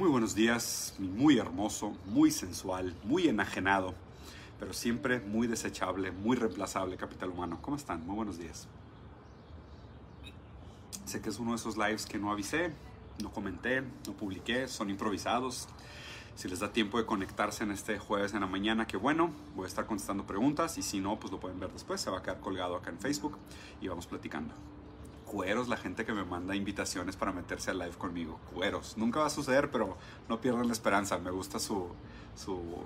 Muy buenos días, muy hermoso, muy sensual, muy enajenado, pero siempre muy desechable, muy reemplazable capital humano. ¿Cómo están? Muy buenos días. Sé que es uno de esos lives que no avisé, no comenté, no publiqué, son improvisados. Si les da tiempo de conectarse en este jueves en la mañana, qué bueno, voy a estar contestando preguntas y si no, pues lo pueden ver después, se va a quedar colgado acá en Facebook y vamos platicando cueros la gente que me manda invitaciones para meterse al live conmigo. Cueros. Nunca va a suceder, pero no pierdan la esperanza. Me gusta su, su,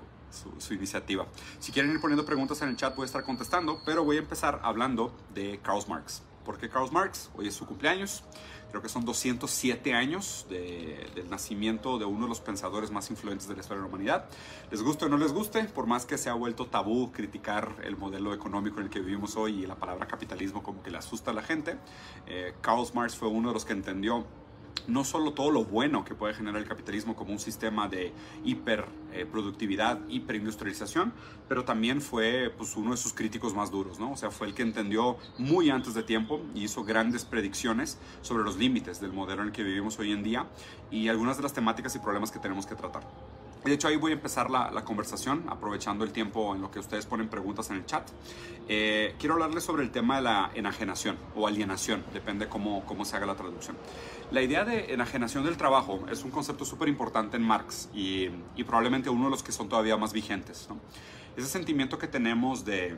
su, iniciativa. Si quieren ir poniendo preguntas en el chat, voy a estar contestando, pero voy a empezar hablando de Karl Marx. ¿Por qué Karl Marx? Hoy es su cumpleaños. Creo que son 207 años del nacimiento de uno de los pensadores más influyentes de la historia de la humanidad. Les guste o no les guste, por más que se ha vuelto tabú criticar el modelo económico en el que vivimos hoy y la palabra capitalismo como que le asusta a la gente, eh, Karl Marx fue uno de los que entendió no solo todo lo bueno que puede generar el capitalismo como un sistema de hiperproductividad, eh, hiperindustrialización, pero también fue pues, uno de sus críticos más duros, ¿no? O sea, fue el que entendió muy antes de tiempo y hizo grandes predicciones sobre los límites del modelo en el que vivimos hoy en día y algunas de las temáticas y problemas que tenemos que tratar. De hecho, ahí voy a empezar la, conversación, aprovechando el tiempo en lo que ustedes ponen preguntas en el chat. Eh, quiero hablarles sobre el tema de la enajenación o alienación, depende cómo, cómo se haga la traducción. La idea de enajenación del trabajo es un concepto súper importante en Marx y, probablemente uno de los que son todavía más vigentes. Ese sentimiento que tenemos de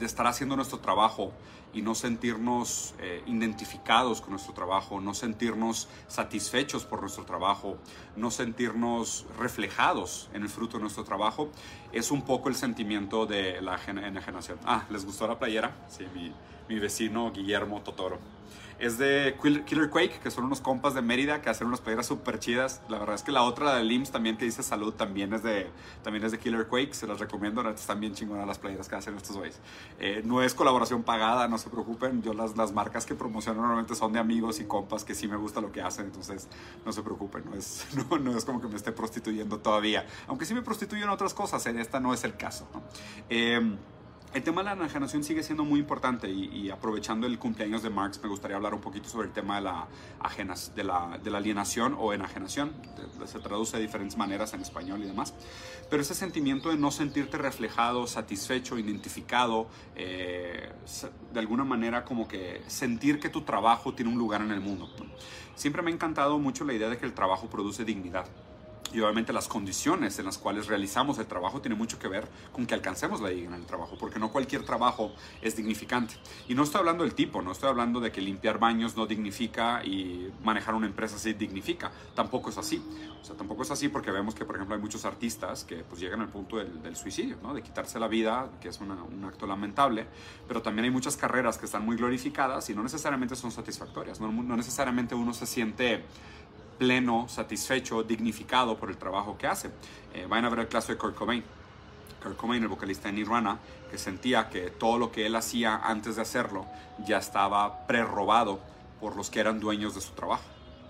estar haciendo nuestro trabajo y no sentirnos eh, identificados con nuestro trabajo, no sentirnos satisfechos por nuestro trabajo, no sentirnos reflejados en el fruto de nuestro trabajo, es un poco el sentimiento de la enajenación. Ah, ¿les gustó la playera? Sí, mi, mi vecino Guillermo Totoro es de Killer Quake, que son unos compas de Mérida que hacen unas playeras súper chidas. La verdad es que la otra, de LIMS, también que dice salud, también es de, también es de Killer Quake. Se las recomiendo, están bien chingonas las playeras que hacen estos güeyes. Eh, no es colaboración pagada, no se preocupen. Yo las, las marcas que promociono normalmente son de amigos y compas que sí me gusta lo que hacen, entonces no se preocupen. No es, no, no es como que me esté prostituyendo todavía. Aunque sí me prostituyo en otras cosas, en esta no es el caso. Eh, el tema de la enajenación sigue siendo muy importante y, aprovechando el cumpleaños de Marx me gustaría hablar un poquito sobre el tema de la, la, de la alienación o enajenación. se traduce de diferentes maneras en español y demás. Pero ese sentimiento de no sentirte reflejado, satisfecho, identificado, eh, de alguna manera como que sentir que tu trabajo tiene un lugar en el mundo. Siempre me ha encantado mucho la idea de que el trabajo produce dignidad. Y obviamente las condiciones en las cuales realizamos el trabajo tiene mucho que ver con que alcancemos la dignidad en el trabajo, porque no cualquier trabajo es dignificante. Y no estoy hablando del tipo, no estoy hablando de que limpiar baños no dignifica y manejar una empresa sí dignifica. Tampoco es así. O sea, tampoco es así porque vemos que, por ejemplo, hay muchos artistas que pues llegan al punto del, suicidio, ¿no? De quitarse la vida, que es un acto lamentable, pero también hay muchas carreras que están muy glorificadas y no necesariamente son satisfactorias, no necesariamente uno se siente pleno, satisfecho, dignificado por el trabajo que hace. Eh, vayan a ver el caso de Kurt Cobain. Kurt Cobain, el vocalista de Nirvana, que sentía que todo lo que él hacía antes de hacerlo ya estaba prerrobado por los que eran dueños de su trabajo.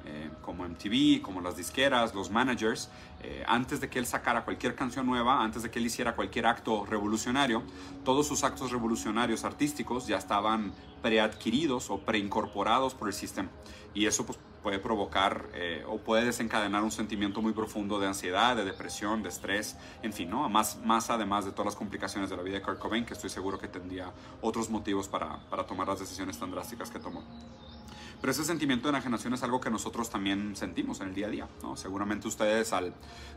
Eh, como MTV, como las disqueras, los managers, eh, antes de que él sacara cualquier canción nueva, antes de que él hiciera cualquier acto revolucionario, todos sus actos revolucionarios artísticos ya estaban preadquiridos o preincorporados por el sistema. Y eso pues, puede provocar eh, o puede desencadenar un sentimiento muy profundo de ansiedad, de depresión, de estrés, en fin, ¿no? Más, más además de todas las complicaciones de la vida de Kurt Cobain, que estoy seguro que tendría otros motivos para, para tomar las decisiones tan drásticas que tomó. Pero ese sentimiento de enajenación es algo que nosotros también sentimos en el día a día, ¿no? Seguramente ustedes al,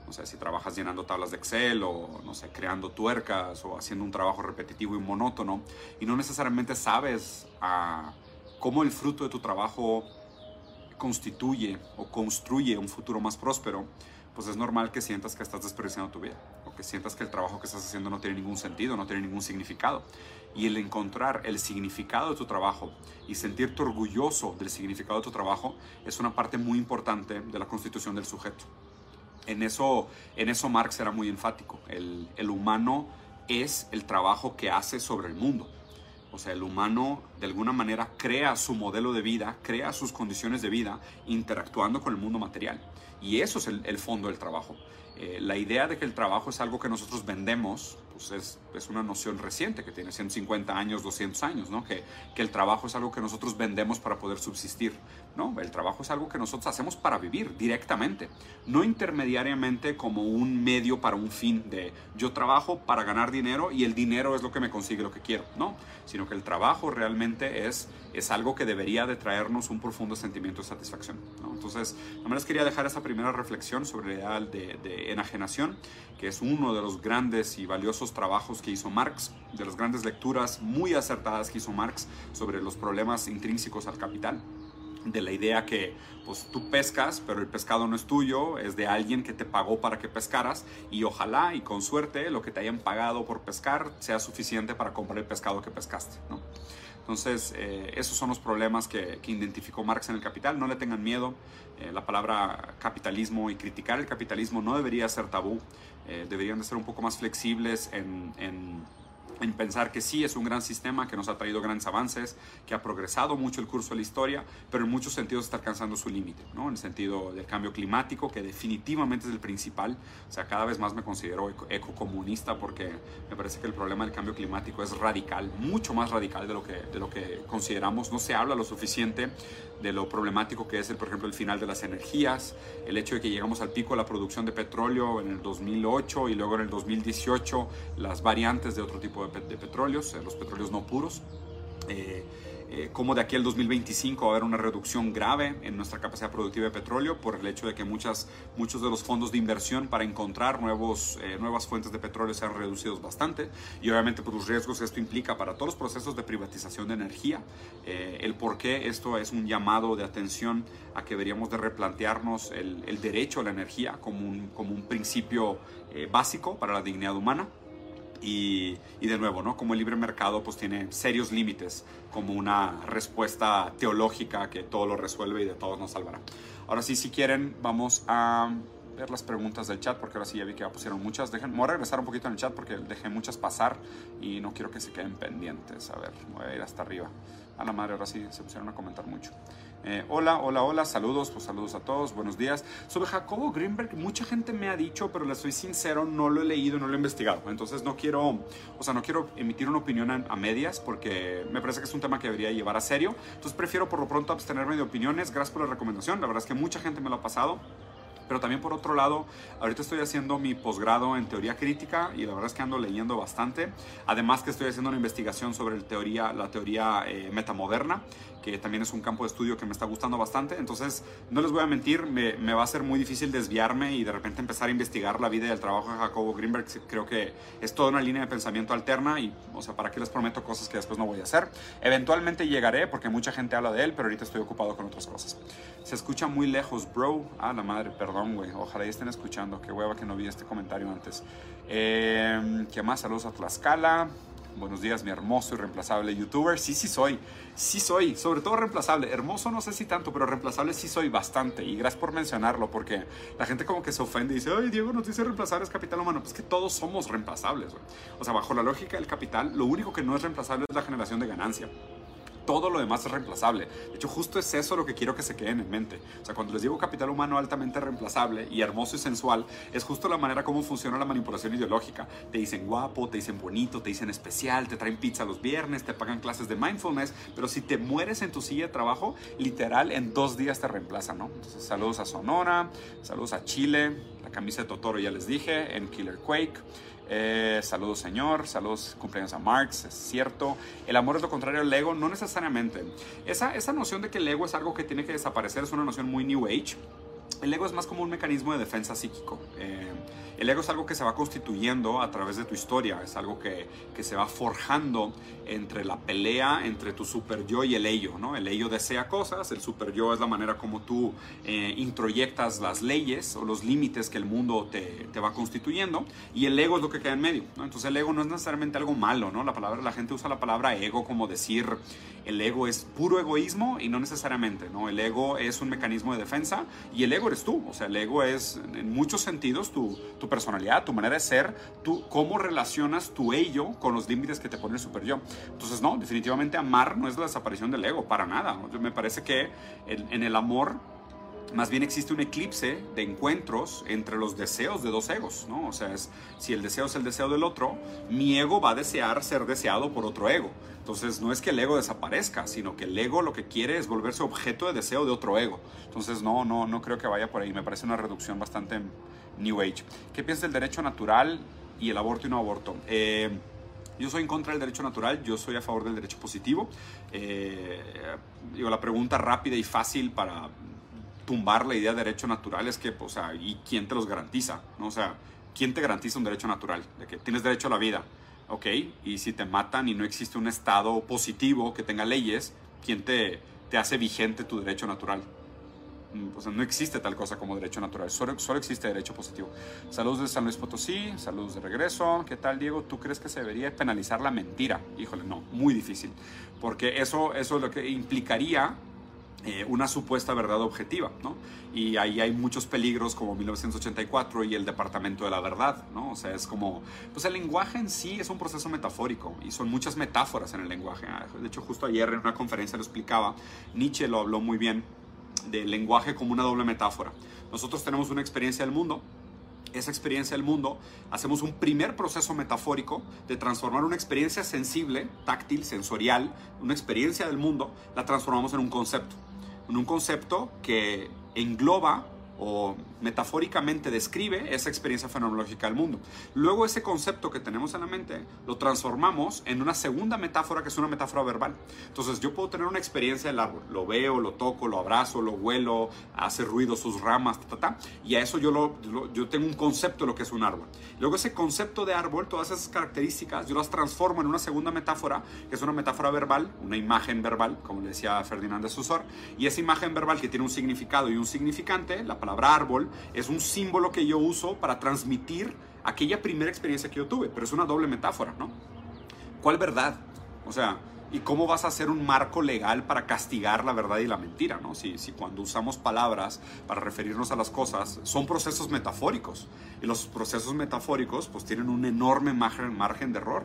no sé, si trabajas llenando tablas de Excel o, no sé, creando tuercas o haciendo un trabajo repetitivo y monótono y no necesariamente sabes ah, cómo el fruto de tu trabajo constituye o construye un futuro más próspero, pues es normal que sientas que estás desperdiciando tu vida o que sientas que el trabajo que estás haciendo no tiene ningún sentido, no tiene ningún significado. Y el encontrar el significado de tu trabajo y sentirte orgulloso del significado de tu trabajo es una parte muy importante de la constitución del sujeto. En eso, en eso Marx era muy enfático. El, el humano es el trabajo que hace sobre el mundo. O sea, el humano de alguna manera crea su modelo de vida, crea sus condiciones de vida interactuando con el mundo material. Y eso es el, fondo del trabajo. Eh, la idea de que el trabajo es algo que nosotros vendemos pues es, es, una noción reciente que tiene 150 años, 200 años, ¿no? Que, que el trabajo es algo que nosotros vendemos para poder subsistir, ¿no? El trabajo es algo que nosotros hacemos para vivir directamente, no intermediariamente como un medio para un fin de yo trabajo para ganar dinero y el dinero es lo que me consigue lo que quiero, ¿no? Sino que el trabajo realmente es, es algo que debería de traernos un profundo sentimiento de satisfacción, ¿no? Entonces, nomás quería dejar esa primera reflexión sobre el ideal de, de enajenación, que es uno de los grandes y valiosos trabajos que hizo Marx, de las grandes lecturas muy acertadas que hizo Marx sobre los problemas intrínsecos al capital de la idea que pues tú pescas, pero el pescado no es tuyo, es de alguien que te pagó para que pescaras y ojalá y con suerte lo que te hayan pagado por pescar sea suficiente para comprar el pescado que pescaste. ¿no? Entonces, eh, esos son los problemas que, que, identificó Marx en el Capital. No le tengan miedo. Eh, la palabra capitalismo y criticar el capitalismo no debería ser tabú. Eh, deberían de ser un poco más flexibles en, en en pensar que sí es un gran sistema que nos ha traído grandes avances, que ha progresado mucho el curso de la historia, pero en muchos sentidos está alcanzando su límite, ¿no? En el sentido del cambio climático, que definitivamente es el principal. O sea, cada vez más me considero ecocomunista porque me parece que el problema del cambio climático es radical, mucho más radical de lo que, de lo que consideramos. No se habla lo suficiente de lo problemático que es, el, por ejemplo, el final de las energías, el hecho de que llegamos al pico de la producción de petróleo en el 2008 y luego en el 2018 las variantes de otro tipo de de petróleos, los petróleos no puros. Eh, eh, como de aquí al 2025 va a haber una reducción grave en nuestra capacidad productiva de petróleo por el hecho de que muchas, muchos de los fondos de inversión para encontrar nuevos, nuevas fuentes de petróleo se han reducido bastante y obviamente por los riesgos que esto implica para todos los procesos de privatización de energía, el por qué esto es un llamado de atención a que deberíamos de replantearnos el, el derecho a la energía como un, como un principio básico para la dignidad humana. Y, y, de nuevo, ¿no? Como el libre mercado pues tiene serios límites como una respuesta teológica que todo lo resuelve y de todo nos salvará. Ahora sí, si quieren, vamos a ver las preguntas del chat porque ahora sí ya vi que ya pusieron muchas. Dejen, voy a regresar un poquito en el chat porque dejé muchas pasar y no quiero que se queden pendientes. A ver, voy a ir hasta arriba. A la madre, ahora sí se pusieron a comentar mucho. Eh, hola, hola, hola, saludos, pues saludos a todos, buenos días. Sobre Jacobo Greenberg, mucha gente me ha dicho, pero le soy sincero, no lo he leído, no lo he investigado. Entonces no quiero, o sea, no quiero emitir una opinión a, a, medias porque me parece que es un tema que debería llevar a serio. Entonces prefiero por lo pronto abstenerme de opiniones. Gracias por la recomendación, la verdad es que mucha gente me lo ha pasado. Pero también por otro lado, ahorita estoy haciendo mi posgrado en teoría crítica y la verdad es que ando leyendo bastante. Además que estoy haciendo una investigación sobre el teoría, la teoría eh, metamoderna que también es un campo de estudio que me está gustando bastante. Entonces, no les voy a mentir, me, va a ser muy difícil desviarme y de repente empezar a investigar la vida y el trabajo de Jacobo Greenberg. Creo que es toda una línea de pensamiento alterna y, o sea, ¿para qué les prometo cosas que después no voy a hacer? Eventualmente llegaré porque mucha gente habla de él, pero ahorita estoy ocupado con otras cosas. Se escucha muy lejos, bro. Ah, la madre, perdón, güey. Ojalá ya estén escuchando. Qué hueva que no vi este comentario antes. Eh, ¿Qué más? Saludos a Tlaxcala. Buenos días, mi hermoso y reemplazable youtuber. Sí, sí soy. Sí soy. Sobre todo reemplazable. Hermoso no sé si tanto, pero reemplazable sí soy bastante. Y gracias por mencionarlo, porque la gente como que se ofende y dice, ay, Diego nos dice reemplazable es capital humano. Pues que todos somos reemplazables, güey. O sea, bajo la lógica del capital, lo único que no es reemplazable es la generación de ganancia todo lo demás es reemplazable. De hecho, justo es eso lo que quiero que se queden en mente. O sea, cuando les digo capital humano altamente reemplazable y hermoso y sensual, es justo la manera como funciona la manipulación ideológica. Te dicen guapo, te dicen bonito, te dicen especial, te traen pizza los viernes, te pagan clases de mindfulness, pero si te mueres en tu silla de trabajo, literal en dos días te reemplazan, ¿no? Saludos a Sonora, saludos a Chile, la camisa de Totoro ya les dije, en Killer Quake. Eh, saludos Señor, saludos cumpleaños a Marx, es cierto. El amor es lo contrario al ego, no necesariamente. Esa, esa noción de que el ego es algo que tiene que desaparecer es una noción muy New Age. El ego es más como un mecanismo de defensa psíquico. Eh, el ego es algo que se va constituyendo a través de tu historia, es algo que, que, se va forjando entre la pelea entre tu super yo y el ello. ¿no? El ello desea cosas, el super yo es la manera como tú eh, introyectas las leyes o los límites que el mundo te, te, va constituyendo, y el ego es lo que queda en medio. ¿no? Entonces el ego no es necesariamente algo malo, ¿no? la, palabra, la gente usa la palabra ego como decir el ego es puro egoísmo y no necesariamente. ¿no? El ego es un mecanismo de defensa y el ego eres tú, o sea, el ego es en muchos sentidos tu, tu personalidad, tu manera de ser, tú, cómo relacionas tu ello con los límites que te pone el super yo. Entonces, no, definitivamente amar no es la desaparición del ego, para nada. Me parece que en, en el amor más bien existe un eclipse de encuentros entre los deseos de dos egos, ¿no? O sea, es, si el deseo es el deseo del otro, mi ego va a desear ser deseado por otro ego. Entonces, no es que el ego desaparezca, sino que el ego lo que quiere es volverse objeto de deseo de otro ego. Entonces, no, no, no creo que vaya por ahí. Me parece una reducción bastante New Age. ¿Qué piensas del derecho natural y el aborto y no aborto? Eh, yo soy en contra del derecho natural, yo soy a favor del derecho positivo. Eh, digo, la pregunta rápida y fácil para tumbar la idea de derecho natural es que, o sea, ¿y quién te los garantiza? ¿No? O sea, ¿quién te garantiza un derecho natural? De que tienes derecho a la vida, ¿ok? Y si te matan y no existe un Estado positivo que tenga leyes, ¿quién te, te hace vigente tu derecho natural? Mm, o sea, no existe tal cosa como derecho natural, solo, solo, existe derecho positivo. Saludos de San Luis Potosí, saludos de regreso. ¿Qué tal, Diego? ¿Tú crees que se debería penalizar la mentira? Híjole, no, muy difícil, porque eso, eso es lo que implicaría eh, una supuesta verdad objetiva, ¿no? Y ahí hay muchos peligros como 1984 y el Departamento de la Verdad, ¿no? O sea, es como, pues el lenguaje en sí es un proceso metafórico y son muchas metáforas en el lenguaje. Ah, de hecho, justo ayer en una conferencia lo explicaba, Nietzsche lo habló muy bien, del lenguaje como una doble metáfora. Nosotros tenemos una experiencia del mundo, esa experiencia del mundo, hacemos un primer proceso metafórico de transformar una experiencia sensible, táctil, sensorial, una experiencia del mundo, la transformamos en un concepto en un concepto que engloba o metafóricamente describe esa experiencia fenomenológica del mundo. Luego ese concepto que tenemos en la mente lo transformamos en una segunda metáfora que es una metáfora verbal. Entonces yo puedo tener una experiencia del árbol, lo veo, lo toco, lo abrazo, lo huelo, hace ruido sus ramas, ta, ta, y a eso yo, lo, yo tengo un concepto de lo que es un árbol. Luego ese concepto de árbol, todas esas características, yo las transformo en una segunda metáfora, que es una metáfora verbal, una imagen verbal, como le decía Ferdinand de Susor, y esa imagen verbal que tiene un significado y un significante, la palabra árbol, es un símbolo que yo uso para transmitir aquella primera experiencia que yo tuve, pero es una doble metáfora, ¿no? ¿Cuál verdad? O sea, ¿y cómo vas a hacer un marco legal para castigar la verdad y la mentira, ¿no? Si, si cuando usamos palabras para referirnos a las cosas, son procesos metafóricos, y los procesos metafóricos pues tienen un enorme margen, margen de error.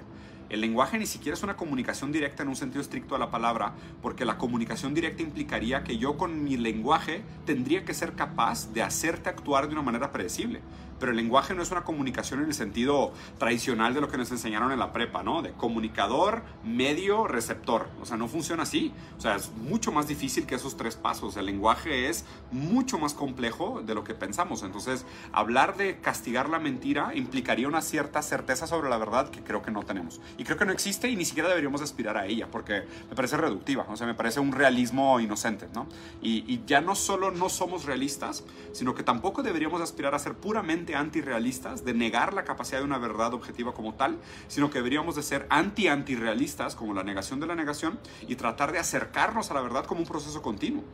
El lenguaje ni siquiera es una comunicación directa en un sentido estricto de la palabra, porque la comunicación directa implicaría que yo con mi lenguaje tendría que ser capaz de hacerte actuar de una manera predecible pero el lenguaje no es una comunicación en el sentido tradicional de lo que nos enseñaron en la prepa, ¿no? De comunicador, medio, receptor. O sea, no funciona así. O sea, es mucho más difícil que esos tres pasos. El lenguaje es mucho más complejo de lo que pensamos. Entonces, hablar de castigar la mentira implicaría una cierta certeza sobre la verdad que creo que no tenemos. Y creo que no existe y ni siquiera deberíamos aspirar a ella, porque me parece reductiva. O sea, me parece un realismo inocente, ¿no? Y, y ya no solo no somos realistas, sino que tampoco deberíamos aspirar a ser puramente antirrealistas, de negar la capacidad de una verdad objetiva como tal, sino que deberíamos de ser anti-antirrealistas, como la negación de la negación, y tratar de acercarnos a la verdad como un proceso continuo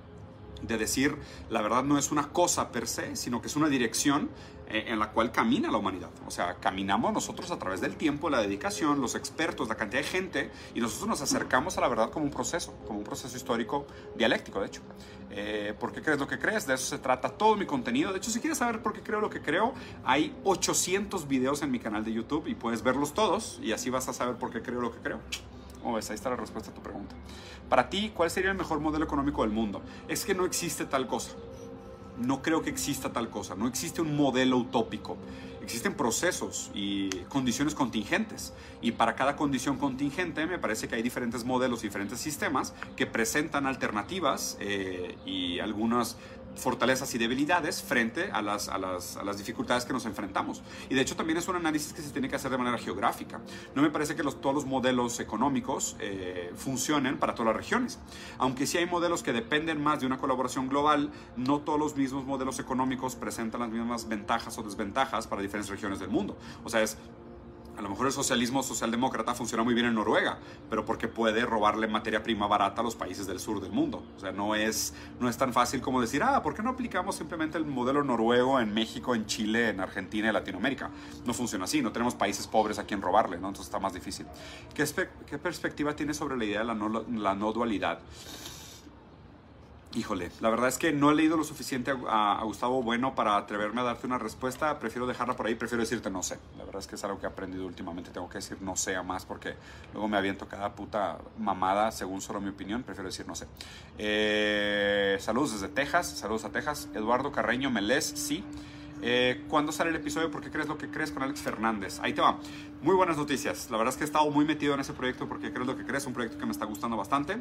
de decir la verdad no es una cosa per se, sino que es una dirección eh, en la cual camina la humanidad. O sea, caminamos nosotros a través del tiempo, la dedicación, los expertos, la cantidad de gente, y nosotros nos acercamos a la verdad como un proceso, como un proceso histórico dialéctico, de hecho. Eh, ¿Por qué crees lo que crees? De eso se trata todo mi contenido. De hecho, si quieres saber por qué creo lo que creo, hay 800 videos en mi canal de YouTube y puedes verlos todos y así vas a saber por qué creo lo que creo. Oh, ves, ahí está la respuesta a tu pregunta. Para ti, ¿cuál sería el mejor modelo económico del mundo? Es que no existe tal cosa. No creo que exista tal cosa. No existe un modelo utópico. Existen procesos y condiciones contingentes. Y para cada condición contingente me parece que hay diferentes modelos, diferentes sistemas que presentan alternativas eh, y algunas fortalezas y debilidades frente a las, a, las, a las, dificultades que nos enfrentamos. Y de hecho también es un análisis que se tiene que hacer de manera geográfica. No me parece que los, todos los modelos económicos eh, funcionen para todas las regiones. Aunque sí hay modelos que dependen más de una colaboración global, no todos los mismos modelos económicos presentan las mismas ventajas o desventajas para diferentes regiones del mundo. O sea, es a lo mejor el socialismo socialdemócrata funciona muy bien en Noruega, pero porque puede robarle materia prima barata a los países del sur del mundo. O sea, no es, no es tan fácil como decir, ah, ¿por qué no aplicamos simplemente el modelo noruego en México, en Chile, en Argentina y Latinoamérica? No funciona así, no tenemos países pobres a quien robarle, ¿no? Entonces está más difícil. ¿Qué, qué perspectiva tienes sobre la idea de la no, la no dualidad? Híjole, la verdad es que no he leído lo suficiente a, Gustavo Bueno para atreverme a darte una respuesta. Prefiero dejarla por ahí, prefiero decirte no sé. La verdad es que es algo que he aprendido últimamente. Tengo que decir no sé a más porque luego me aviento cada puta mamada según solo mi opinión. Prefiero decir no sé. Eh, saludos desde Texas, saludos a Texas. Eduardo Carreño Melés, sí. Eh, ¿Cuándo sale el episodio? ¿Por qué crees lo que crees con Alex Fernández? Ahí te va. Muy buenas noticias. La verdad es que he estado muy metido en ese proyecto porque crees lo que crees. Un proyecto que me está gustando bastante.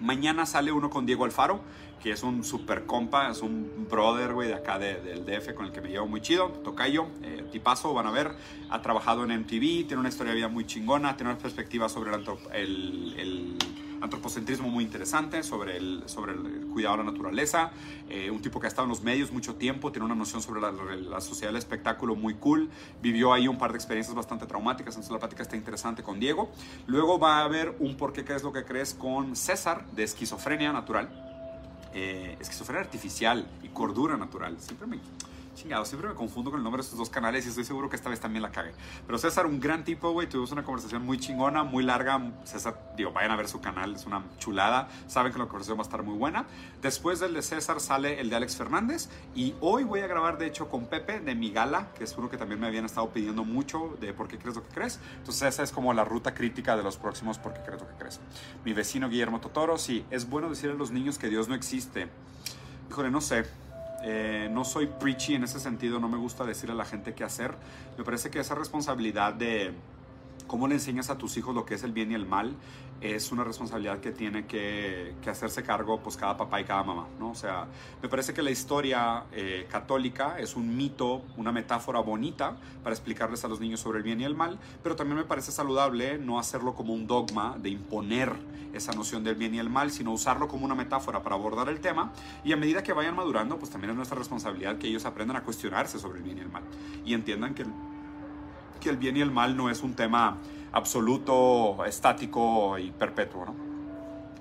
Mañana sale uno con Diego Alfaro, que es un super compa, es un brother, güey, de acá del DF con el que me llevo muy chido. Tocayo, eh, tipazo, van a ver. Ha trabajado en MTV, tiene una historia de vida muy chingona, tiene una perspectiva sobre el, el antropocentrismo muy interesante sobre el, sobre el cuidado de la naturaleza. Eh, un tipo que ha estado en los medios mucho tiempo, tiene una noción sobre la, sociedad del espectáculo muy cool. Vivió ahí un par de experiencias bastante traumáticas, entonces la plática está interesante con Diego. Luego va a haber un por qué crees lo que crees con César de esquizofrenia natural. Eh, esquizofrenia artificial y cordura natural. Siempre me Chingado, siempre me confundo con el nombre de estos dos canales y estoy seguro que esta vez también la cague. Pero César, un gran tipo, güey. Tuvimos una conversación muy chingona, muy larga. César, digo, vayan a ver su canal, es una chulada. Saben que la conversación va a estar muy buena. Después del de César sale el de Alex Fernández. Y hoy voy a grabar, de hecho, con Pepe de mi gala, que es uno que también me habían estado pidiendo mucho de por qué crees lo que crees. Entonces, esa es como la ruta crítica de los próximos por qué crees lo que crees. Mi vecino Guillermo Totoro, sí, es bueno decirle a los niños que Dios no existe. Híjole, no sé eh, no soy preachy en ese sentido, no me gusta decirle a la gente qué hacer. Me parece que esa responsabilidad de cómo le enseñas a tus hijos lo que es el bien y el mal es una responsabilidad que tiene que, hacerse cargo pues cada papá y cada mamá, ¿no? O sea, me parece que la historia eh, católica es un mito, una metáfora bonita para explicarles a los niños sobre el bien y el mal, pero también me parece saludable no hacerlo como un dogma de imponer esa noción del bien y el mal, sino usarlo como una metáfora para abordar el tema y a medida que vayan madurando, pues también es nuestra responsabilidad que ellos aprendan a cuestionarse sobre el bien y el mal y entiendan que, que el bien y el mal no es un tema absoluto, estático y perpetuo, ¿no?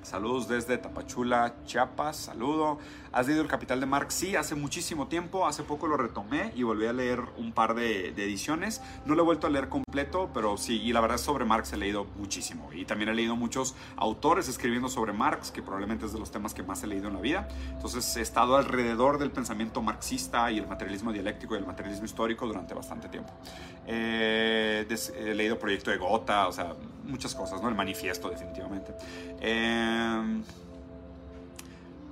Saludos desde Tapachula, Chiapas, saludo. ¿Has leído El Capital de Marx? Sí, hace muchísimo tiempo, hace poco lo retomé y volví a leer un par de, ediciones. No lo he vuelto a leer completo, pero sí, y la verdad sobre Marx he leído muchísimo. Y también he leído muchos autores escribiendo sobre Marx, que probablemente es de los temas que más he leído en la vida. Entonces he estado alrededor del pensamiento marxista y el materialismo dialéctico y el materialismo histórico durante bastante tiempo. Eh, he leído Proyecto de Gota, o sea, muchas cosas, ¿no? El manifiesto definitivamente. Eh,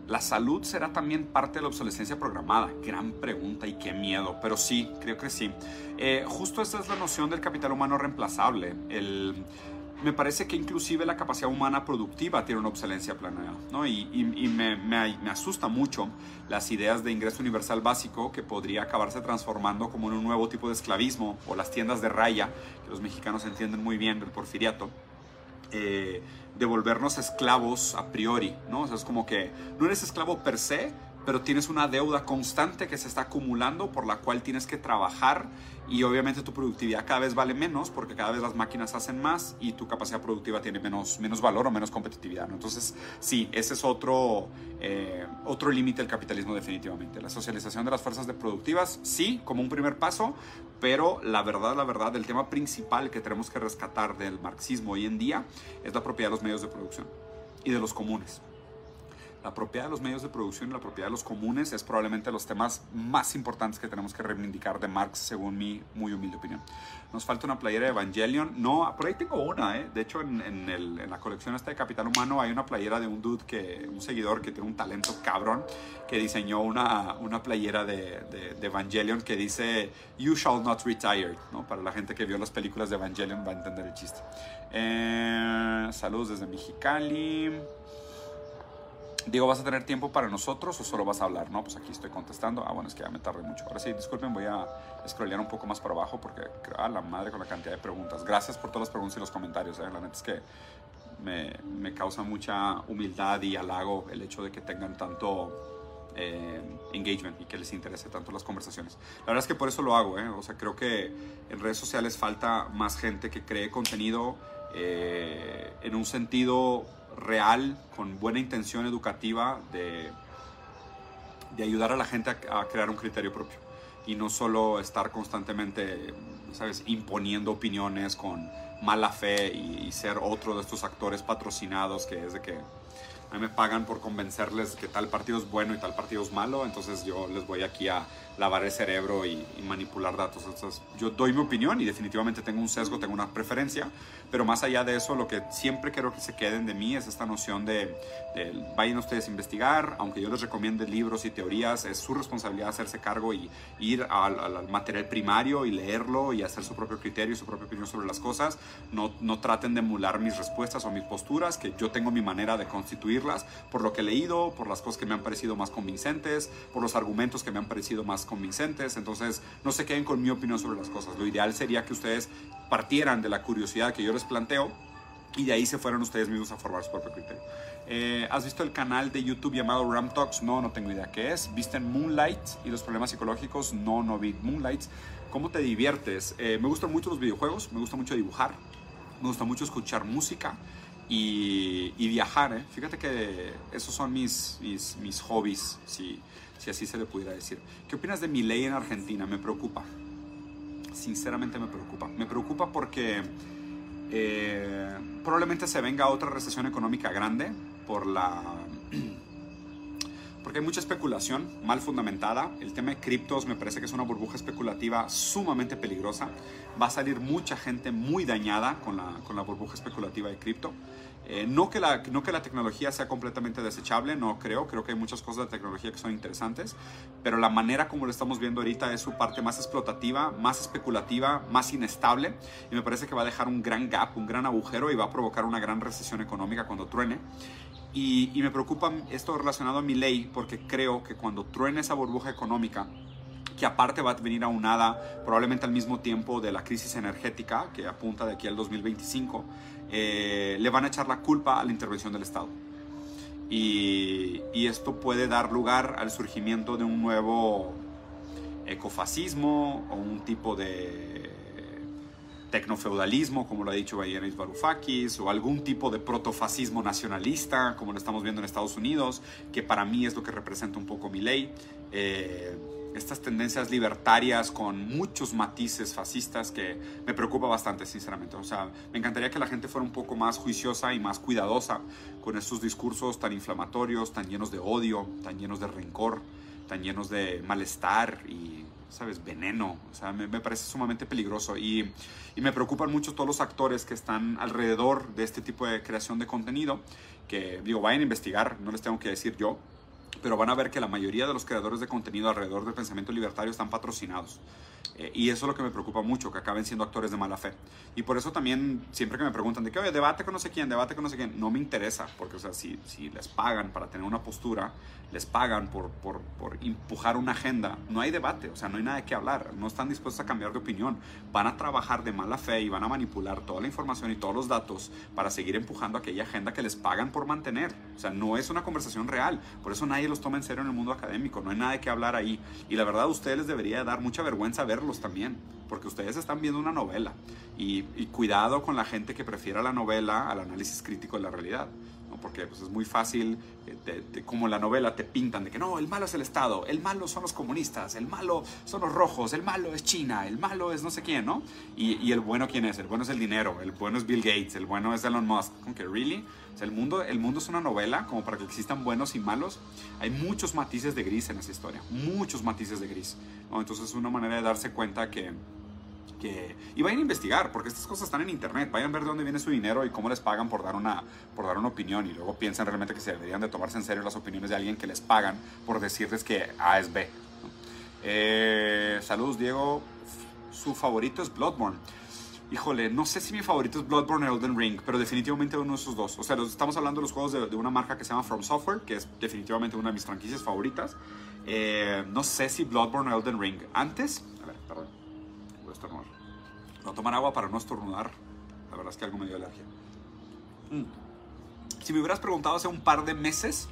¿La salud será también parte de la obsolescencia programada? Gran pregunta y qué miedo, pero sí, creo que sí. Eh, justo esa es la noción del capital humano reemplazable. El, me parece que inclusive la capacidad humana productiva tiene una obsolescencia planeada, ¿no? Y, me, me, me, asusta mucho las ideas de ingreso universal básico que podría acabarse transformando como en un nuevo tipo de esclavismo o las tiendas de raya, que los mexicanos entienden muy bien del porfiriato. Eh, esclavos a priori, ¿no? O sea, es como que no eres esclavo per se, pero tienes una deuda constante que se está acumulando por la cual tienes que trabajar y obviamente tu productividad cada vez vale menos porque cada vez las máquinas hacen más y tu capacidad productiva tiene menos, menos valor o menos competitividad. Entonces, sí, ese es otro, eh, otro límite del capitalismo definitivamente. La socialización de las fuerzas de productivas, sí, como un primer paso, pero la verdad, la verdad, el tema principal que tenemos que rescatar del marxismo hoy en día es la propiedad de los medios de producción y de los comunes. La propiedad de los medios de producción y la propiedad de los comunes es probablemente los temas más importantes que tenemos que reivindicar de Marx, según mi muy humilde opinión. Nos falta una playera de Evangelion. No, por ahí tengo una, ¿eh? De hecho, en, en, la colección esta de Capital Humano hay una playera de un dude, que, un seguidor que tiene un talento cabrón, que diseñó una, una playera de, de, Evangelion que dice You shall not retire, ¿no? Para la gente que vio las películas de Evangelion va a entender el chiste. Eh, saludos desde Mexicali. Digo, ¿vas a tener tiempo para nosotros o solo vas a hablar? No, pues aquí estoy contestando. Ah, bueno, es que ya me tardé mucho. Ahora sí, disculpen, voy a scrollear un poco más para abajo porque, a la madre con la cantidad de preguntas. Gracias por todas las preguntas y los comentarios. ¿eh? La neta es que me, me, causa mucha humildad y halago el hecho de que tengan tanto eh, engagement y que les interese tanto las conversaciones. La verdad es que por eso lo hago. ¿eh? O sea, creo que en redes sociales falta más gente que cree contenido eh, en un sentido real, con buena intención educativa de, de ayudar a la gente a, crear un criterio propio y no solo estar constantemente, ¿sabes?, imponiendo opiniones con mala fe y, ser otro de estos actores patrocinados que es de que A mí me pagan por convencerles que tal partido es bueno y tal partido es malo, entonces yo les voy aquí a lavar el cerebro y, manipular datos. Entonces, yo doy mi opinión y definitivamente tengo un sesgo, tengo una preferencia, pero más allá de eso, lo que siempre quiero que se queden de mí es esta noción de, vayan ustedes a investigar, aunque yo les recomiende libros y teorías, es su responsabilidad hacerse cargo y ir al, al material primario y leerlo y hacer su propio criterio y su propia opinión sobre las cosas. No, no traten de emular mis respuestas o mis posturas, que yo tengo mi manera de por lo que he leído, por las cosas que me han parecido más convincentes, por los argumentos que me han parecido más convincentes, entonces no se queden con mi opinión sobre las cosas. Lo ideal sería que ustedes partieran de la curiosidad que yo les planteo y de ahí se fueran ustedes mismos a formar su propio criterio. Eh, ¿Has visto el canal de YouTube llamado Ram Talks? No, no tengo idea qué es. ¿Viste Moonlight y los problemas psicológicos? No, no vi Moonlight. ¿Cómo te diviertes? Eh, me gustan mucho los videojuegos, me gusta mucho dibujar, me gusta mucho escuchar música y, viajar. ¿eh? Fíjate que esos son mis, mis, mis hobbies. Sí si así se le pudiera decir. ¿Qué opinas de mi ley en Argentina? Me preocupa. Sinceramente me preocupa. Me preocupa porque eh, probablemente se venga otra recesión económica grande por la... Porque hay mucha especulación mal fundamentada. El tema de criptos me parece que es una burbuja especulativa sumamente peligrosa. Va a salir mucha gente muy dañada con la, con la burbuja especulativa de cripto. Eh, no, que la, no que la tecnología sea completamente desechable, no creo, creo que hay muchas cosas de tecnología que son interesantes, pero la manera como lo estamos viendo ahorita es su parte más explotativa, más especulativa, más inestable, y me parece que va a dejar un gran gap, un gran agujero y va a provocar una gran recesión económica cuando truene. Y, y me preocupa esto relacionado a mi ley, porque creo que cuando truene esa burbuja económica, que aparte va a venir aunada probablemente al mismo tiempo de la crisis energética que apunta de aquí al 2025, eh, le van a echar la culpa a la intervención del Estado. Y, y, esto puede dar lugar al surgimiento de un nuevo ecofascismo o un tipo de tecnofeudalismo, como lo ha dicho Bayeris Varoufakis, o algún tipo de protofascismo nacionalista, como lo estamos viendo en Estados Unidos, que para mí es lo que representa un poco mi ley. Eh, estas tendencias libertarias con muchos matices fascistas que me preocupa bastante, sinceramente. O sea, me encantaría que la gente fuera un poco más juiciosa y más cuidadosa con estos discursos tan inflamatorios, tan llenos de odio, tan llenos de rencor, tan llenos de malestar y, ¿sabes?, veneno. O sea, me, parece sumamente peligroso y, y me preocupan mucho todos los actores que están alrededor de este tipo de creación de contenido, que, digo, vayan a investigar, no les tengo que decir yo, pero van a ver que la mayoría de los creadores de contenido alrededor del pensamiento libertario están patrocinados. Eh, y eso es lo que me preocupa mucho, que acaben siendo actores de mala fe. Y por eso también, siempre que me preguntan de que, oye, debate con no sé quién, debate con no sé quién, no me interesa, porque, o sea, si, si les pagan para tener una postura, les pagan por, por, por, empujar una agenda, no hay debate, o sea, no hay nada de qué hablar, no están dispuestos a cambiar de opinión, van a trabajar de mala fe y van a manipular toda la información y todos los datos para seguir empujando aquella agenda que les pagan por mantener. O sea, no es una conversación real, por eso nadie los toma en serio en el mundo académico, no hay nada qué hablar ahí. Y la verdad, a ustedes les debería dar mucha vergüenza verlos también, porque ustedes están viendo una novela. Y, cuidado con la gente que prefiera la novela al análisis crítico de la realidad. Porque pues, es muy fácil, eh, como la novela te pintan de que no, el malo es el Estado, el malo son los comunistas, el malo son los rojos, el malo es China, el malo es no sé quién, ¿no? Y, y el bueno quién es, el bueno es el dinero, el bueno es Bill Gates, el bueno es Elon Musk, como que, ¿really? O sea, el mundo, el mundo es una novela como para que existan buenos y malos. Hay muchos matices de gris en esa historia, muchos matices de gris. ¿no? Entonces es una manera de darse cuenta que y vayan a investigar, porque estas cosas están en internet, vayan a ver de dónde viene su dinero y cómo les pagan por dar una, por dar una opinión y luego piensan realmente que se deberían de tomarse en serio las opiniones de alguien que les pagan por decirles que A es B. Eh, saludos Diego, su favorito es Bloodborne. Híjole, no sé si mi favorito es Bloodborne o Elden Ring, pero definitivamente uno de esos dos. O sea, estamos hablando de los juegos de, una marca que se llama From Software, que es definitivamente una de mis franquicias favoritas. Eh, no sé si Bloodborne o Elden Ring. Antes, a ver, perdón. No tomar agua para no estornudar. La verdad es que algo me dio alergia. Mm. Si me hubieras preguntado hace un par de meses,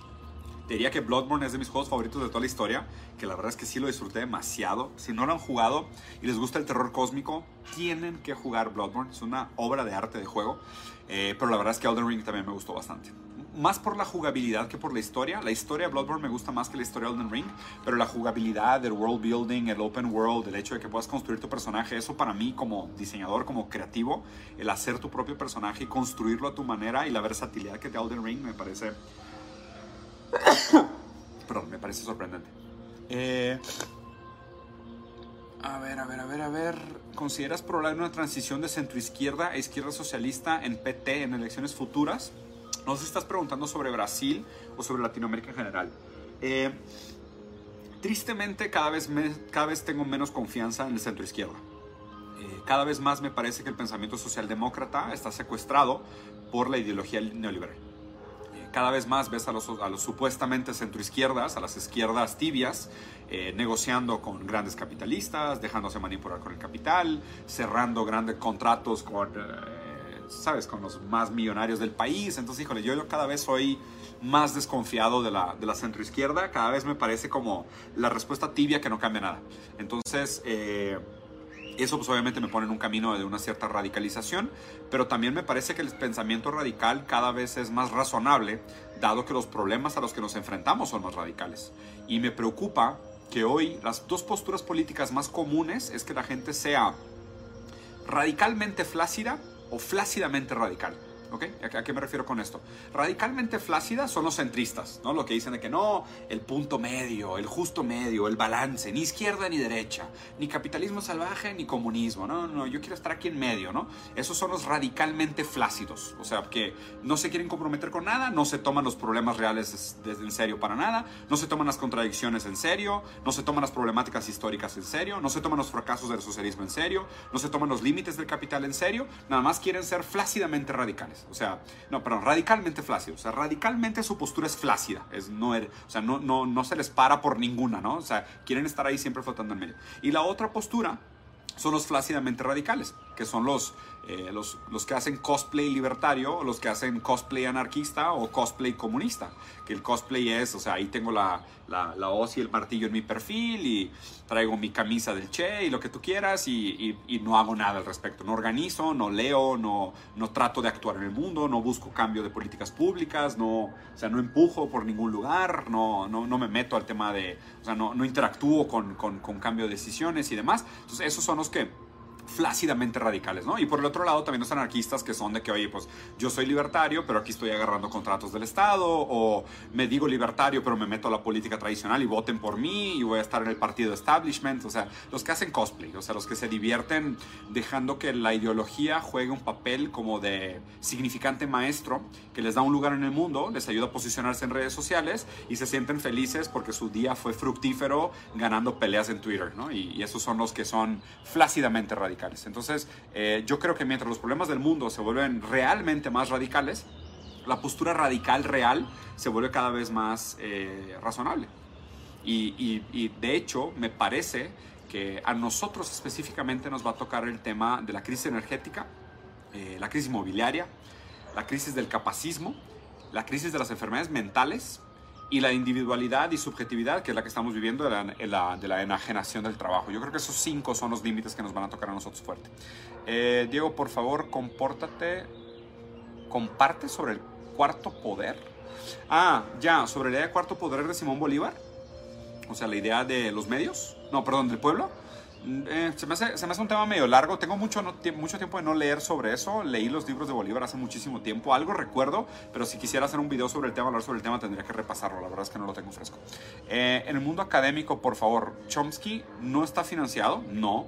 te diría que Bloodborne es de mis juegos favoritos de toda la historia, que la verdad es que sí lo disfruté demasiado. Si no lo han jugado y les gusta el terror cósmico, tienen que jugar Bloodborne. Es una obra de arte de juego, eh, pero la verdad es que Elden Ring también me gustó bastante más por la jugabilidad que por la historia. La historia de Bloodborne me gusta más que la historia de Elden Ring, pero la jugabilidad, el world building, el open world, el hecho de que puedas construir tu personaje, eso para mí como diseñador, como creativo, el hacer tu propio personaje y construirlo a tu manera y la versatilidad que te da Elden Ring me parece parece sorprendente. Eh, a ver, a ver, a ver, a ver. ¿Consideras probable una transición de centroizquierda a izquierda socialista en PT en elecciones futuras? No sé estás preguntando sobre Brasil o sobre Latinoamérica en general. Eh, tristemente, cada vez, cada vez tengo menos confianza en el centroizquierda. Eh, cada vez más me parece que el pensamiento socialdemócrata está secuestrado por la ideología neoliberal cada vez más ves a los, a los supuestamente centroizquierdas, a las izquierdas tibias, eh, negociando con grandes capitalistas, dejándose manipular con el capital, cerrando grandes contratos con, eh, ¿sabes?, con los más millonarios del país. Entonces, híjole, yo, cada vez soy más desconfiado de la, de la centroizquierda, cada vez me parece como la respuesta tibia que no cambia nada. Entonces, eh, eso pues obviamente me pone en un camino de una cierta radicalización, pero también me parece que el pensamiento radical cada vez es más razonable, dado que los problemas a los que nos enfrentamos son más radicales. Y me preocupa que hoy las dos posturas políticas más comunes es que la gente sea radicalmente flácida o flácidamente radical. ¿A qué me refiero con esto? Radicalmente flácidas son los centristas, ¿no? Lo que dicen de que no, el punto medio, el justo medio, el balance, ni izquierda ni derecha, ni capitalismo salvaje ni comunismo, no, no, yo quiero estar aquí en medio, ¿no? Esos son los radicalmente flácidos, o sea, que no se quieren comprometer con nada, no se toman los problemas reales en serio para nada, no se toman las contradicciones en serio, no se toman las problemáticas históricas en serio, no se toman los fracasos del socialismo en serio, no se toman los límites del capital en serio, nada más quieren ser flácidamente radicales. O sea, no, perdón, radicalmente flácido. O sea, radicalmente su postura es flácida. Es, no, er, o sea, no, no, no se les para por ninguna, ¿no? O sea, quieren estar ahí siempre flotando en medio. Y la otra postura son los flácidamente radicales, que son los, eh, los, los, que hacen cosplay libertario, los que hacen cosplay anarquista o cosplay comunista. Que el cosplay es, o sea, ahí tengo la, la, la hoz y el martillo en mi perfil y traigo mi camisa del Che y lo que tú quieras y, y, no hago nada al respecto. No organizo, no leo, no, no trato de actuar en el mundo, no busco cambio de políticas públicas, no, o sea, no empujo por ningún lugar, no, no, no me meto al tema de, o sea, no, no interactúo con, con, con cambio de decisiones y demás. Entonces, esos son los que flácidamente radicales, ¿no? Y por el otro lado también los anarquistas que son de que, oye, pues yo soy libertario, pero aquí estoy agarrando contratos del Estado, o me digo libertario, pero me meto a la política tradicional y voten por mí y voy a estar en el partido establishment, o sea, los que hacen cosplay, o sea, los que se divierten dejando que la ideología juegue un papel como de significante maestro que les da un lugar en el mundo, les ayuda a posicionarse en redes sociales y se sienten felices porque su día fue fructífero ganando peleas en Twitter, ¿no? Y, y esos son los que son flácidamente radicales entonces, eh, yo creo que mientras los problemas del mundo se vuelven realmente más radicales, la postura radical real se vuelve cada vez más eh, razonable. Y, de hecho, me parece que a nosotros específicamente nos va a tocar el tema de la crisis energética, eh, la crisis inmobiliaria, la crisis del capacismo, la crisis de las enfermedades mentales y la individualidad y subjetividad, que es la que estamos viviendo de la, de la, enajenación del trabajo. Yo creo que esos cinco son los límites que nos van a tocar a nosotros fuerte. Eh, Diego, por favor, compórtate, comparte sobre el cuarto poder. Ah, ya, sobre la idea de cuarto poder de Simón Bolívar. O sea, la idea de los medios. No, perdón, del pueblo. Eh, se, me hace, un tema medio largo. Tengo mucho, mucho tiempo de no leer sobre eso. Leí los libros de Bolívar hace muchísimo tiempo. Algo recuerdo, pero si quisiera hacer un video sobre el tema, hablar sobre el tema, tendría que repasarlo. La verdad es que no lo tengo fresco. Eh, en el mundo académico, por favor, Chomsky no está financiado. No.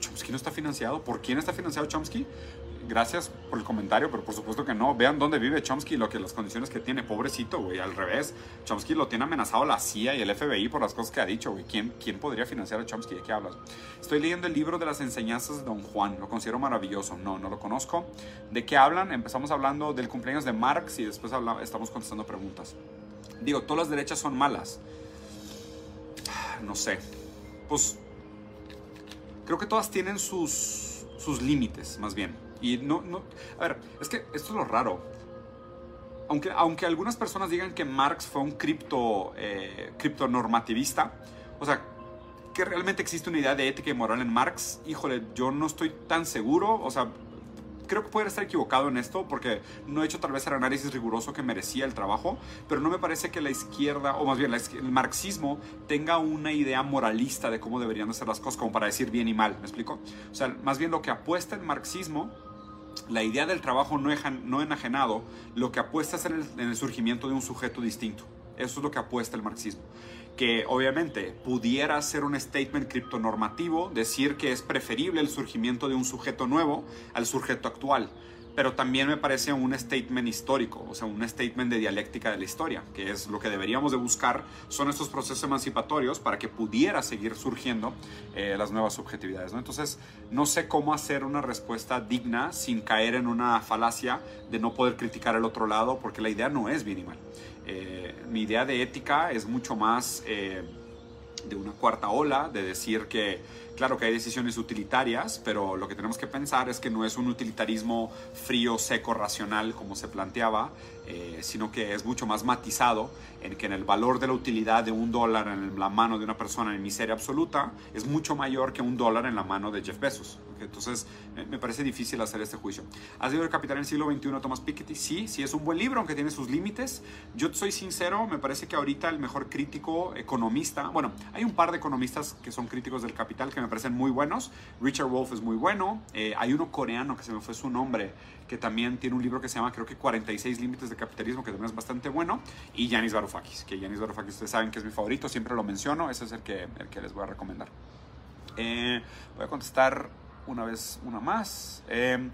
Chomsky no está financiado. ¿Por quién está financiado Chomsky? Gracias por el comentario, pero por supuesto que no. Vean dónde vive Chomsky, lo que las condiciones que tiene. Pobrecito, güey, al revés. Chomsky lo tiene amenazado la CIA y el FBI por las cosas que ha dicho, güey. ¿Quién, ¿Quién podría financiar a Chomsky? ¿De qué hablas? Estoy leyendo el libro de las enseñanzas de Don Juan. Lo considero maravilloso. No, no lo conozco. ¿De qué hablan? Empezamos hablando del cumpleaños de Marx y después estamos contestando preguntas. Digo, todas las derechas son malas. No sé. Pues creo que todas tienen sus, sus límites, más bien. Y no, no, a ver, es que esto es lo raro. Aunque, aunque algunas personas digan que Marx fue un cripto, eh, criptonormativista, o sea, que realmente existe una idea de ética y moral en Marx, híjole, yo no estoy tan seguro, o sea, creo que puede estar equivocado en esto porque no he hecho tal vez el análisis riguroso que merecía el trabajo, pero no me parece que la izquierda, o más bien el marxismo, tenga una idea moralista de cómo deberían ser las cosas, como para decir bien y mal, ¿me explico? O sea, más bien lo que apuesta el marxismo La idea del trabajo no, enajenado lo que apuesta es en el, en el surgimiento de un sujeto distinto. Eso es lo que apuesta el marxismo que obviamente pudiera ser un statement criptonormativo, decir que es preferible el surgimiento de un sujeto nuevo al sujeto actual pero también me parece un statement histórico, o sea, un statement de dialéctica de la historia, que es lo que deberíamos de buscar, son estos procesos emancipatorios para que pudiera seguir surgiendo eh, las nuevas subjetividades. Entonces, no sé cómo hacer una respuesta digna sin caer en una falacia de no poder criticar al otro lado, porque la idea no es bien y mal. Eh, mi idea de ética es mucho más eh, de una cuarta ola, de decir que Claro que hay decisiones utilitarias, pero lo que tenemos que pensar es que no es un utilitarismo frío, seco, racional como se planteaba, eh, sino que es mucho más matizado en que en el valor de la utilidad de un dólar en la mano de una persona en miseria absoluta es mucho mayor que un dólar en la mano de Jeff Bezos. Entonces me parece difícil hacer este juicio. ¿Has leído El Capital en el siglo XXI Thomas Piketty? Sí, sí es un buen libro, aunque tiene sus límites. Yo soy sincero, me parece que ahorita el mejor crítico economista, bueno, hay un par de economistas que son críticos del Capital que me parecen muy buenos. Richard Wolf es muy bueno. Eh, hay uno coreano que se me fue su nombre, que también tiene un libro que se llama, creo que 46 límites de capitalismo, que también es bastante bueno. Y Yanis Varoufakis, que Yanis Varoufakis ustedes saben que es mi favorito, siempre lo menciono, ese es el que, el que les voy a recomendar. Eh, voy a contestar una vez una más. Eh,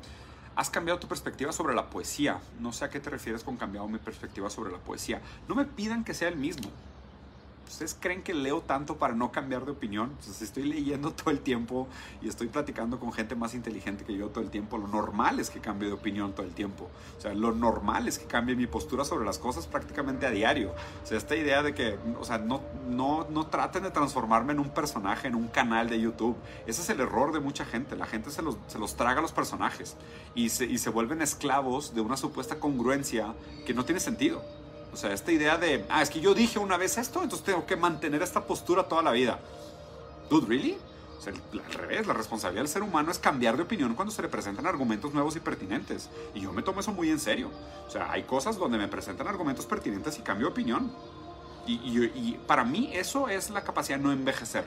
has cambiado tu perspectiva sobre la poesía. No sé a qué te refieres con cambiado mi perspectiva sobre la poesía. No me pidan que sea el mismo. ¿Ustedes creen que leo tanto para no cambiar de opinión? Entonces estoy leyendo todo el tiempo y estoy platicando con gente más inteligente que yo todo el tiempo. Lo normal es que cambie de opinión todo el tiempo. O sea, lo normal es que cambie mi postura sobre las cosas prácticamente a diario. O sea, esta idea de que, o sea, no, no, no traten de transformarme en un personaje, en un canal de YouTube. Ese es el error de mucha gente. La gente se los, se los traga a los personajes y se, y se vuelven esclavos de una supuesta congruencia que no tiene sentido. O sea, esta idea de, ah, es que yo dije una vez esto, entonces tengo que mantener esta postura toda la vida. Dude, ¿really? O sea, al revés, la responsabilidad del ser humano es cambiar de opinión cuando se le presentan argumentos nuevos y pertinentes. Y yo me tomo eso muy en serio. O sea, hay cosas donde me presentan argumentos pertinentes y cambio de opinión. Y, y para mí eso es la capacidad de no envejecer.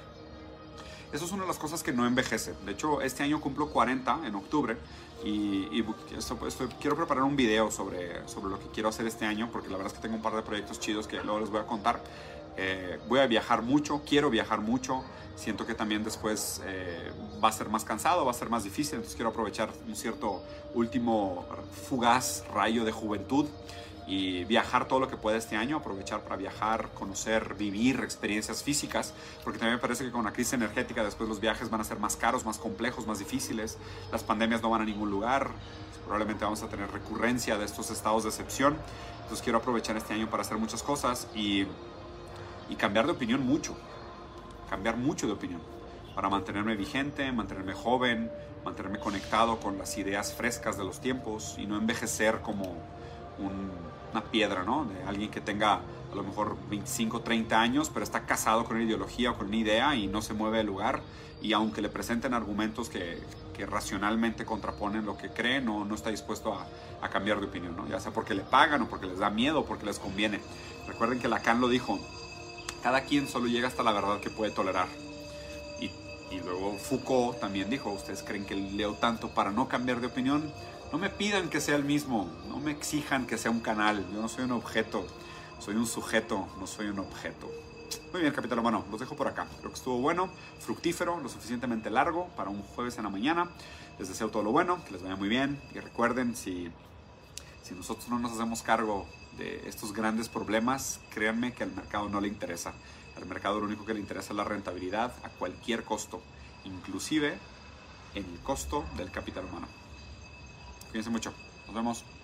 Eso es una de las cosas que no envejece. De hecho, este año cumplo 40 en octubre y, quiero preparar un video sobre, sobre lo que quiero hacer este año, porque la verdad es que tengo un par de proyectos chidos que luego les voy a contar. Eh, voy a viajar mucho, quiero viajar mucho. Siento que también después eh, va a ser más cansado, va a ser más difícil, entonces quiero aprovechar un cierto último fugaz rayo de juventud y viajar todo lo que pueda este año, aprovechar para viajar, conocer, vivir experiencias físicas, porque también me parece que con la crisis energética después los viajes van a ser más caros, más complejos, más difíciles, las pandemias no van a ningún lugar, probablemente vamos a tener recurrencia de estos estados de excepción, entonces quiero aprovechar este año para hacer muchas cosas y, y cambiar de opinión mucho, cambiar mucho de opinión, para mantenerme vigente, mantenerme joven, mantenerme conectado con las ideas frescas de los tiempos y no envejecer como un una piedra, ¿no? De alguien que tenga a lo mejor 25, 30 años, pero está casado con una ideología o con una idea y no se mueve del lugar. Y aunque le presenten argumentos que, que racionalmente contraponen lo que cree, no, no está dispuesto a, a, cambiar de opinión, ¿no? Ya sea porque le pagan o porque les da miedo o porque les conviene. Recuerden que Lacan lo dijo, cada quien solo llega hasta la verdad que puede tolerar. Y, y luego Foucault también dijo, ¿ustedes creen que leo tanto para no cambiar de opinión? No me pidan que sea el mismo, no me exijan que sea un canal, yo no soy un objeto, soy un sujeto, no soy un objeto. Muy bien, capítulo bueno, los dejo por acá. Creo que estuvo bueno, fructífero, lo suficientemente largo para un jueves en la mañana. Les deseo todo lo bueno, que les vaya muy bien y recuerden, si, si nosotros no nos hacemos cargo de estos grandes problemas, créanme que al mercado no le interesa. Al mercado lo único que le interesa es la rentabilidad a cualquier costo, inclusive en el costo del capital humano. Cuídense mucho. Nos vemos.